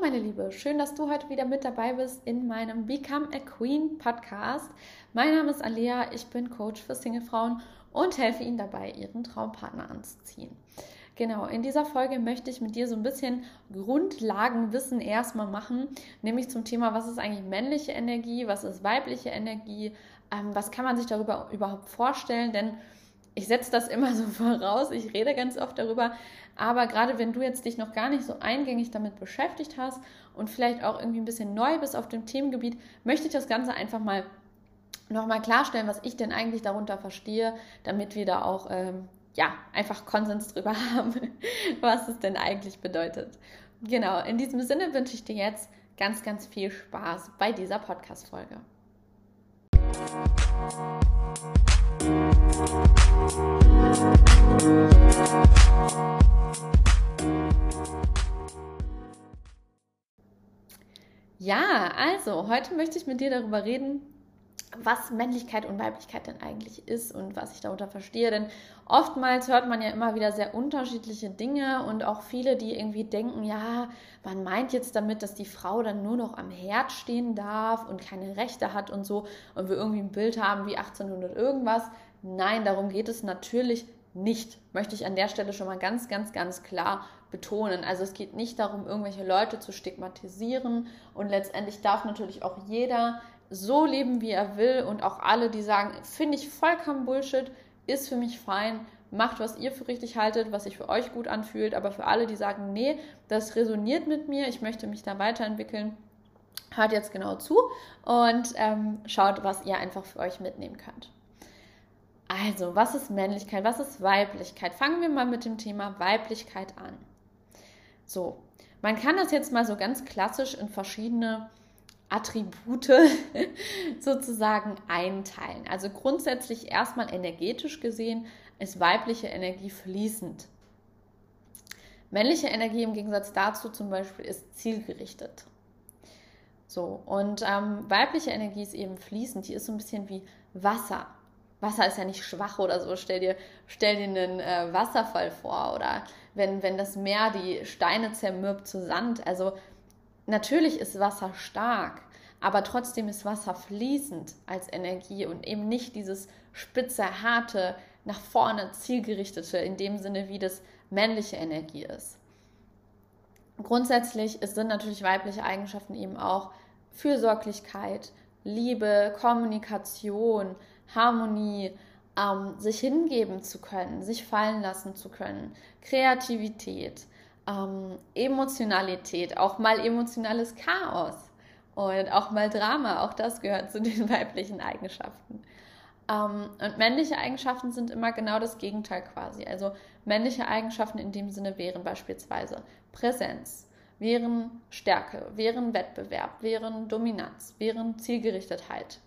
Meine Liebe, schön, dass du heute wieder mit dabei bist in meinem Become a Queen Podcast. Mein Name ist Alia, ich bin Coach für Singlefrauen und helfe ihnen dabei, ihren Traumpartner anzuziehen. Genau, in dieser Folge möchte ich mit dir so ein bisschen Grundlagenwissen erstmal machen, nämlich zum Thema, was ist eigentlich männliche Energie, was ist weibliche Energie, ähm, was kann man sich darüber überhaupt vorstellen, denn ich setze das immer so voraus, ich rede ganz oft darüber, aber gerade wenn du jetzt dich noch gar nicht so eingängig damit beschäftigt hast und vielleicht auch irgendwie ein bisschen neu bist auf dem Themengebiet, möchte ich das Ganze einfach mal nochmal klarstellen, was ich denn eigentlich darunter verstehe, damit wir da auch ähm, ja, einfach Konsens drüber haben, was es denn eigentlich bedeutet. Genau, in diesem Sinne wünsche ich dir jetzt ganz, ganz viel Spaß bei dieser Podcast-Folge. Ja, also heute möchte ich mit dir darüber reden, was Männlichkeit und Weiblichkeit denn eigentlich ist und was ich darunter verstehe. Denn oftmals hört man ja immer wieder sehr unterschiedliche Dinge und auch viele, die irgendwie denken, ja, man meint jetzt damit, dass die Frau dann nur noch am Herd stehen darf und keine Rechte hat und so und wir irgendwie ein Bild haben wie 1800 irgendwas. Nein, darum geht es natürlich nicht, möchte ich an der Stelle schon mal ganz, ganz, ganz klar betonen. Also es geht nicht darum, irgendwelche Leute zu stigmatisieren und letztendlich darf natürlich auch jeder so leben, wie er will und auch alle, die sagen, finde ich vollkommen Bullshit, ist für mich fein, macht, was ihr für richtig haltet, was sich für euch gut anfühlt, aber für alle, die sagen, nee, das resoniert mit mir, ich möchte mich da weiterentwickeln, hört jetzt genau zu und ähm, schaut, was ihr einfach für euch mitnehmen könnt. Also, was ist Männlichkeit, was ist Weiblichkeit? Fangen wir mal mit dem Thema Weiblichkeit an. So, man kann das jetzt mal so ganz klassisch in verschiedene Attribute sozusagen einteilen. Also grundsätzlich erstmal energetisch gesehen ist weibliche Energie fließend. Männliche Energie im Gegensatz dazu zum Beispiel ist zielgerichtet. So, und ähm, weibliche Energie ist eben fließend, die ist so ein bisschen wie Wasser. Wasser ist ja nicht schwach oder so. Stell dir, stell dir einen äh, Wasserfall vor oder wenn, wenn das Meer die Steine zermürbt zu Sand. Also natürlich ist Wasser stark, aber trotzdem ist Wasser fließend als Energie und eben nicht dieses spitze, harte, nach vorne zielgerichtete, in dem Sinne, wie das männliche Energie ist. Grundsätzlich sind natürlich weibliche Eigenschaften eben auch Fürsorglichkeit, Liebe, Kommunikation, Harmonie, ähm, sich hingeben zu können, sich fallen lassen zu können, Kreativität, ähm, Emotionalität, auch mal emotionales Chaos und auch mal Drama, auch das gehört zu den weiblichen Eigenschaften. Ähm, und männliche Eigenschaften sind immer genau das Gegenteil quasi. Also männliche Eigenschaften in dem Sinne wären beispielsweise Präsenz, wären Stärke, wären Wettbewerb, wären Dominanz, wären Zielgerichtetheit,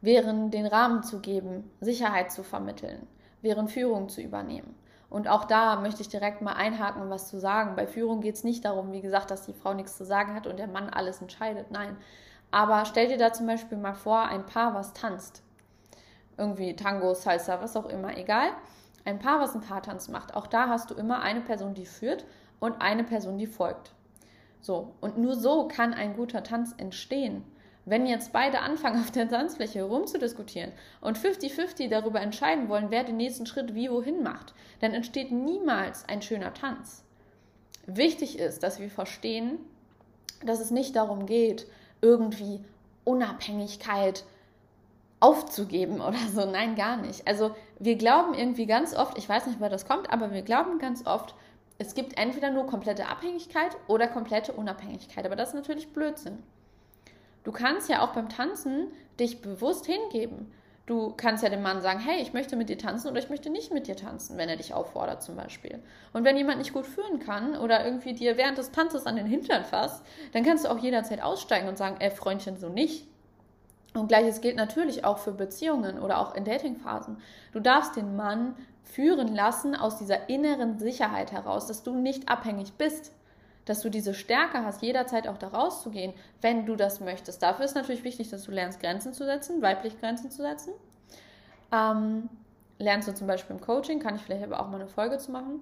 wären den Rahmen zu geben, Sicherheit zu vermitteln, wären Führung zu übernehmen. Und auch da möchte ich direkt mal einhaken was zu sagen. Bei Führung geht es nicht darum, wie gesagt, dass die Frau nichts zu sagen hat und der Mann alles entscheidet. Nein. Aber stell dir da zum Beispiel mal vor, ein Paar, was tanzt. Irgendwie Tango, Salsa, was auch immer, egal. Ein Paar, was einen Paartanz macht. Auch da hast du immer eine Person, die führt und eine Person, die folgt. So, und nur so kann ein guter Tanz entstehen. Wenn jetzt beide anfangen, auf der Tanzfläche rumzudiskutieren und 50-50 darüber entscheiden wollen, wer den nächsten Schritt wie wohin macht, dann entsteht niemals ein schöner Tanz. Wichtig ist, dass wir verstehen, dass es nicht darum geht, irgendwie Unabhängigkeit aufzugeben oder so. Nein, gar nicht. Also wir glauben irgendwie ganz oft, ich weiß nicht, woher das kommt, aber wir glauben ganz oft, es gibt entweder nur komplette Abhängigkeit oder komplette Unabhängigkeit. Aber das ist natürlich Blödsinn. Du kannst ja auch beim Tanzen dich bewusst hingeben. Du kannst ja dem Mann sagen, hey, ich möchte mit dir tanzen oder ich möchte nicht mit dir tanzen, wenn er dich auffordert zum Beispiel. Und wenn jemand nicht gut führen kann oder irgendwie dir während des Tanzes an den Hintern fasst, dann kannst du auch jederzeit aussteigen und sagen, ey Freundchen, so nicht. Und gleiches gilt natürlich auch für Beziehungen oder auch in Datingphasen. Du darfst den Mann führen lassen aus dieser inneren Sicherheit heraus, dass du nicht abhängig bist dass du diese Stärke hast, jederzeit auch da rauszugehen, wenn du das möchtest. Dafür ist natürlich wichtig, dass du lernst, Grenzen zu setzen, weiblich Grenzen zu setzen. Ähm, lernst du zum Beispiel im Coaching, kann ich vielleicht aber auch mal eine Folge zu machen.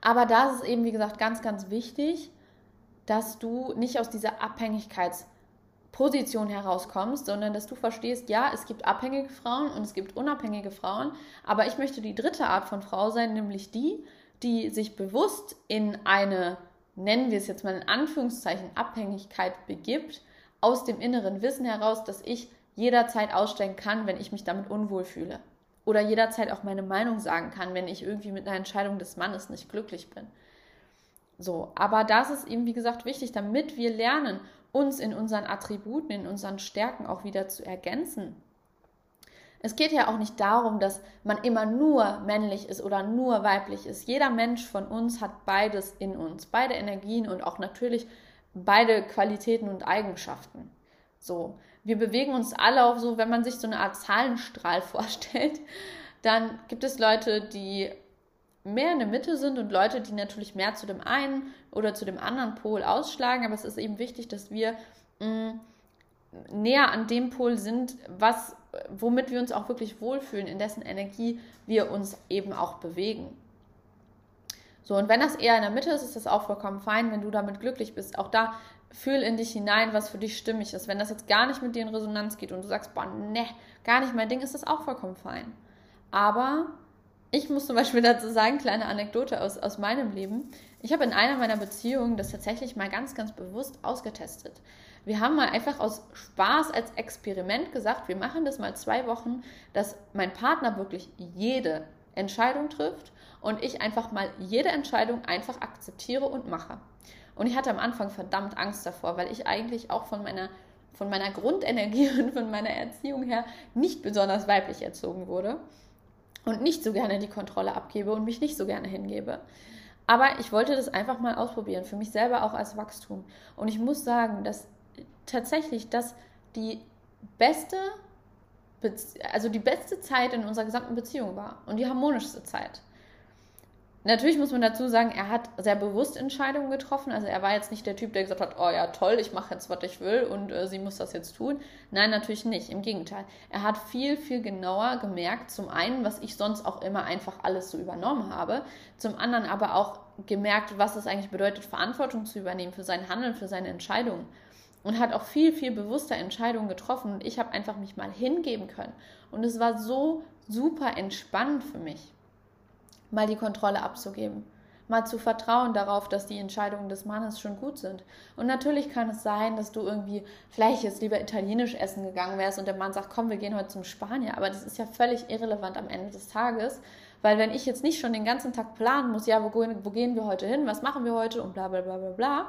Aber da ist es eben, wie gesagt, ganz, ganz wichtig, dass du nicht aus dieser Abhängigkeitsposition herauskommst, sondern dass du verstehst, ja, es gibt abhängige Frauen und es gibt unabhängige Frauen, aber ich möchte die dritte Art von Frau sein, nämlich die, die sich bewusst in eine, nennen wir es jetzt mal in Anführungszeichen, Abhängigkeit begibt, aus dem inneren Wissen heraus, dass ich jederzeit aussteigen kann, wenn ich mich damit unwohl fühle. Oder jederzeit auch meine Meinung sagen kann, wenn ich irgendwie mit einer Entscheidung des Mannes nicht glücklich bin. So, aber das ist eben, wie gesagt, wichtig, damit wir lernen, uns in unseren Attributen, in unseren Stärken auch wieder zu ergänzen. Es geht ja auch nicht darum, dass man immer nur männlich ist oder nur weiblich ist. Jeder Mensch von uns hat beides in uns, beide Energien und auch natürlich beide Qualitäten und Eigenschaften. So, wir bewegen uns alle auf so, wenn man sich so eine Art Zahlenstrahl vorstellt, dann gibt es Leute, die mehr in der Mitte sind und Leute, die natürlich mehr zu dem einen oder zu dem anderen Pol ausschlagen. Aber es ist eben wichtig, dass wir mh, mm, näher an dem Pol sind, was, womit wir uns auch wirklich wohlfühlen, in dessen Energie wir uns eben auch bewegen. So, und wenn das eher in der Mitte ist, ist das auch vollkommen fein, wenn du damit glücklich bist. Auch da fühl in dich hinein, was für dich stimmig ist. Wenn das jetzt gar nicht mit dir in Resonanz geht und du sagst, boah, ne, gar nicht mein Ding, ist das auch vollkommen fein. Aber ich muss zum Beispiel dazu sagen, kleine Anekdote aus, aus meinem Leben. Ich habe in einer meiner Beziehungen das tatsächlich mal ganz, ganz bewusst ausgetestet. Wir haben mal einfach aus Spaß als Experiment gesagt, wir machen das mal zwei Wochen, dass mein Partner wirklich jede Entscheidung trifft und ich einfach mal jede Entscheidung einfach akzeptiere und mache. Und ich hatte am Anfang verdammt Angst davor, weil ich eigentlich auch von meiner, von meiner Grundenergie und von meiner Erziehung her nicht besonders weiblich erzogen wurde und nicht so gerne die Kontrolle abgebe und mich nicht so gerne hingebe. Aber ich wollte das einfach mal ausprobieren, für mich selber auch als Wachstum. Und ich muss sagen, dass tatsächlich das die beste, also die beste Zeit in unserer gesamten Beziehung war und die harmonischste Zeit. Natürlich muss man dazu sagen, er hat sehr bewusst Entscheidungen getroffen. Also er war jetzt nicht der Typ, der gesagt hat, oh ja, toll, ich mache jetzt, was ich will und äh, sie muss das jetzt tun. Nein, natürlich nicht. Im Gegenteil. Er hat viel, viel genauer gemerkt, zum einen, was ich sonst auch immer einfach alles so übernommen habe, zum anderen aber auch gemerkt, was es eigentlich bedeutet, Verantwortung zu übernehmen für sein Handeln, für seine Entscheidungen. Und hat auch viel, viel bewusster Entscheidungen getroffen. Und ich habe einfach mich mal hingeben können. Und es war so super entspannend für mich mal die Kontrolle abzugeben, mal zu vertrauen darauf, dass die Entscheidungen des Mannes schon gut sind. Und natürlich kann es sein, dass du irgendwie vielleicht jetzt lieber italienisch essen gegangen wärst und der Mann sagt, komm, wir gehen heute zum Spanier. Aber das ist ja völlig irrelevant am Ende des Tages, weil wenn ich jetzt nicht schon den ganzen Tag planen muss, ja, wo, wo gehen wir heute hin, was machen wir heute und bla bla bla bla bla,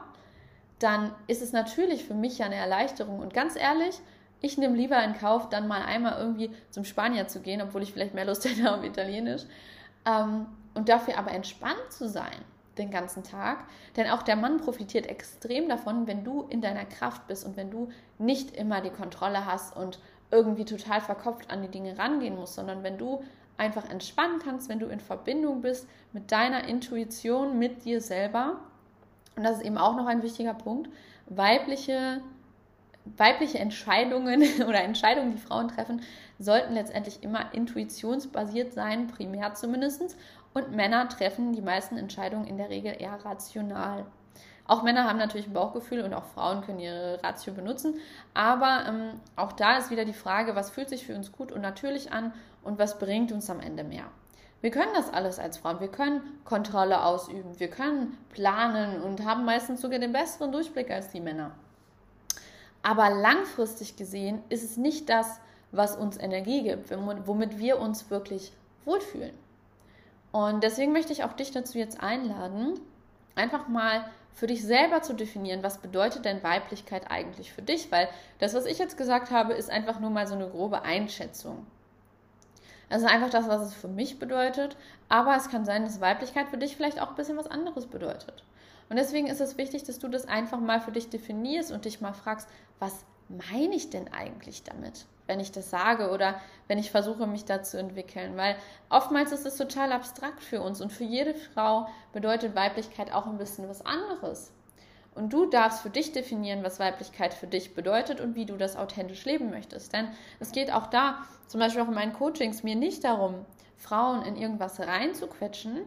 dann ist es natürlich für mich ja eine Erleichterung. Und ganz ehrlich, ich nehme lieber in Kauf, dann mal einmal irgendwie zum Spanier zu gehen, obwohl ich vielleicht mehr Lust hätte auf Italienisch, ähm, und dafür aber entspannt zu sein den ganzen Tag. Denn auch der Mann profitiert extrem davon, wenn du in deiner Kraft bist und wenn du nicht immer die Kontrolle hast und irgendwie total verkopft an die Dinge rangehen musst, sondern wenn du einfach entspannen kannst, wenn du in Verbindung bist mit deiner Intuition, mit dir selber. Und das ist eben auch noch ein wichtiger Punkt. Weibliche weibliche Entscheidungen oder Entscheidungen, die Frauen treffen, sollten letztendlich immer intuitionsbasiert sein, primär zumindest. Und Männer treffen die meisten Entscheidungen in der Regel eher rational. Auch Männer haben natürlich ein Bauchgefühl und auch Frauen können ihre Ratio benutzen. Aber ähm, auch da ist wieder die Frage, was fühlt sich für uns gut und natürlich an und was bringt uns am Ende mehr. Wir können das alles als Frauen. Wir können Kontrolle ausüben, wir können planen und haben meistens sogar den besseren Durchblick als die Männer. Aber langfristig gesehen ist es nicht das, was uns Energie gibt, womit wir uns wirklich wohlfühlen. Und deswegen möchte ich auch dich dazu jetzt einladen, einfach mal für dich selber zu definieren, was bedeutet denn Weiblichkeit eigentlich für dich? Weil das, was ich jetzt gesagt habe, ist einfach nur mal so eine grobe Einschätzung. Ist einfach das, was es für mich bedeutet. Aber es kann sein, dass Weiblichkeit für dich vielleicht auch ein bisschen was anderes bedeutet. Und deswegen ist es wichtig, dass du das einfach mal für dich definierst und dich mal fragst, was meine ich denn eigentlich damit, wenn ich das sage oder wenn ich versuche, mich da zu entwickeln? Weil oftmals ist es total abstrakt für uns und für jede Frau bedeutet Weiblichkeit auch ein bisschen was anderes. Und du darfst für dich definieren, was Weiblichkeit für dich bedeutet und wie du das authentisch leben möchtest. Denn es geht auch da, zum Beispiel auch in meinen Coachings, mir nicht darum, Frauen in irgendwas reinzuquetschen,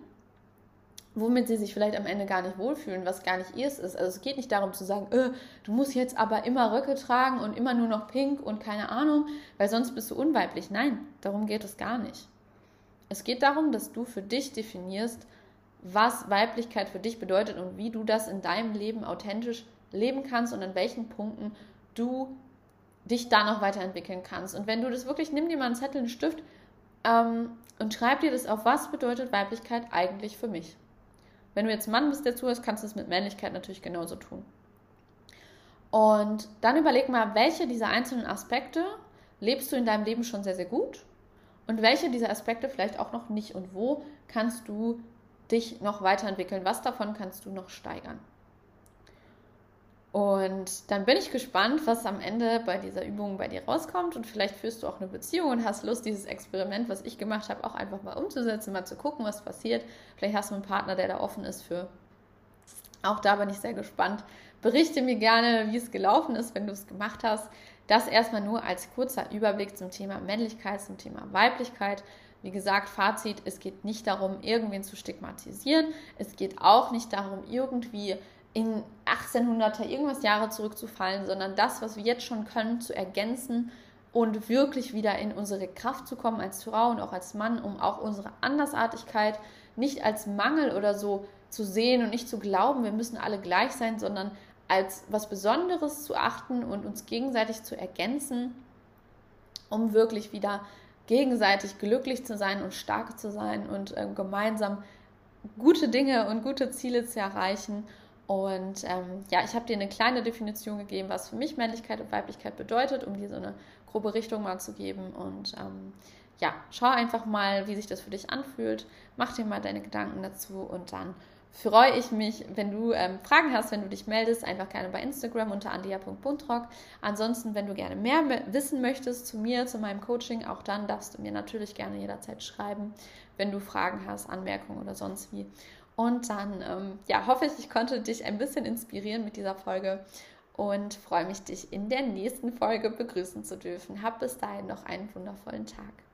womit sie sich vielleicht am Ende gar nicht wohlfühlen, was gar nicht ihrs ist. Also es geht nicht darum zu sagen, äh, du musst jetzt aber immer Röcke tragen und immer nur noch pink und keine Ahnung, weil sonst bist du unweiblich. Nein, darum geht es gar nicht. Es geht darum, dass du für dich definierst, was Weiblichkeit für dich bedeutet und wie du das in deinem Leben authentisch leben kannst und an welchen Punkten du dich da noch weiterentwickeln kannst. Und wenn du das wirklich, nimm dir mal einen Zettel, einen Stift ähm, und schreib dir das auf, was bedeutet Weiblichkeit eigentlich für mich. Wenn du jetzt Mann bist, der zuhörst, kannst du es mit Männlichkeit natürlich genauso tun. Und dann überleg mal, welche dieser einzelnen Aspekte lebst du in deinem Leben schon sehr, sehr gut und welche dieser Aspekte vielleicht auch noch nicht und wo kannst du dich noch weiterentwickeln, was davon kannst du noch steigern. Und dann bin ich gespannt, was am Ende bei dieser Übung bei dir rauskommt. Und vielleicht führst du auch eine Beziehung und hast Lust, dieses Experiment, was ich gemacht habe, auch einfach mal umzusetzen, mal zu gucken, was passiert. Vielleicht hast du einen Partner, der da offen ist für. Auch da bin ich sehr gespannt. Berichte mir gerne, wie es gelaufen ist, wenn du es gemacht hast. Das erstmal nur als kurzer Überblick zum Thema Männlichkeit, zum Thema Weiblichkeit. Wie gesagt, Fazit, es geht nicht darum, irgendwen zu stigmatisieren. Es geht auch nicht darum, irgendwie in 1800er irgendwas Jahre zurückzufallen, sondern das, was wir jetzt schon können, zu ergänzen und wirklich wieder in unsere Kraft zu kommen als Frau und auch als Mann, um auch unsere Andersartigkeit nicht als Mangel oder so zu sehen und nicht zu glauben, wir müssen alle gleich sein, sondern als was Besonderes zu achten und uns gegenseitig zu ergänzen, um wirklich wieder gegenseitig glücklich zu sein und stark zu sein und äh, gemeinsam gute Dinge und gute Ziele zu erreichen und ähm, ja, ich habe dir eine kleine Definition gegeben, was für mich Männlichkeit und Weiblichkeit bedeutet, um dir so eine grobe Richtung mal zu geben. Und ähm, ja, schau einfach mal, wie sich das für dich anfühlt. Mach dir mal deine Gedanken dazu und dann freue ich mich, wenn du ähm, Fragen hast, wenn du dich meldest, einfach gerne bei Instagram unter andia.buntrock. Ansonsten, wenn du gerne mehr wissen möchtest zu mir, zu meinem Coaching, auch dann darfst du mir natürlich gerne jederzeit schreiben, wenn du Fragen hast, Anmerkungen oder sonst wie. Und dann ähm, ja, hoffe ich, ich konnte dich ein bisschen inspirieren mit dieser Folge und freue mich, dich in der nächsten Folge begrüßen zu dürfen. Hab bis dahin noch einen wundervollen Tag.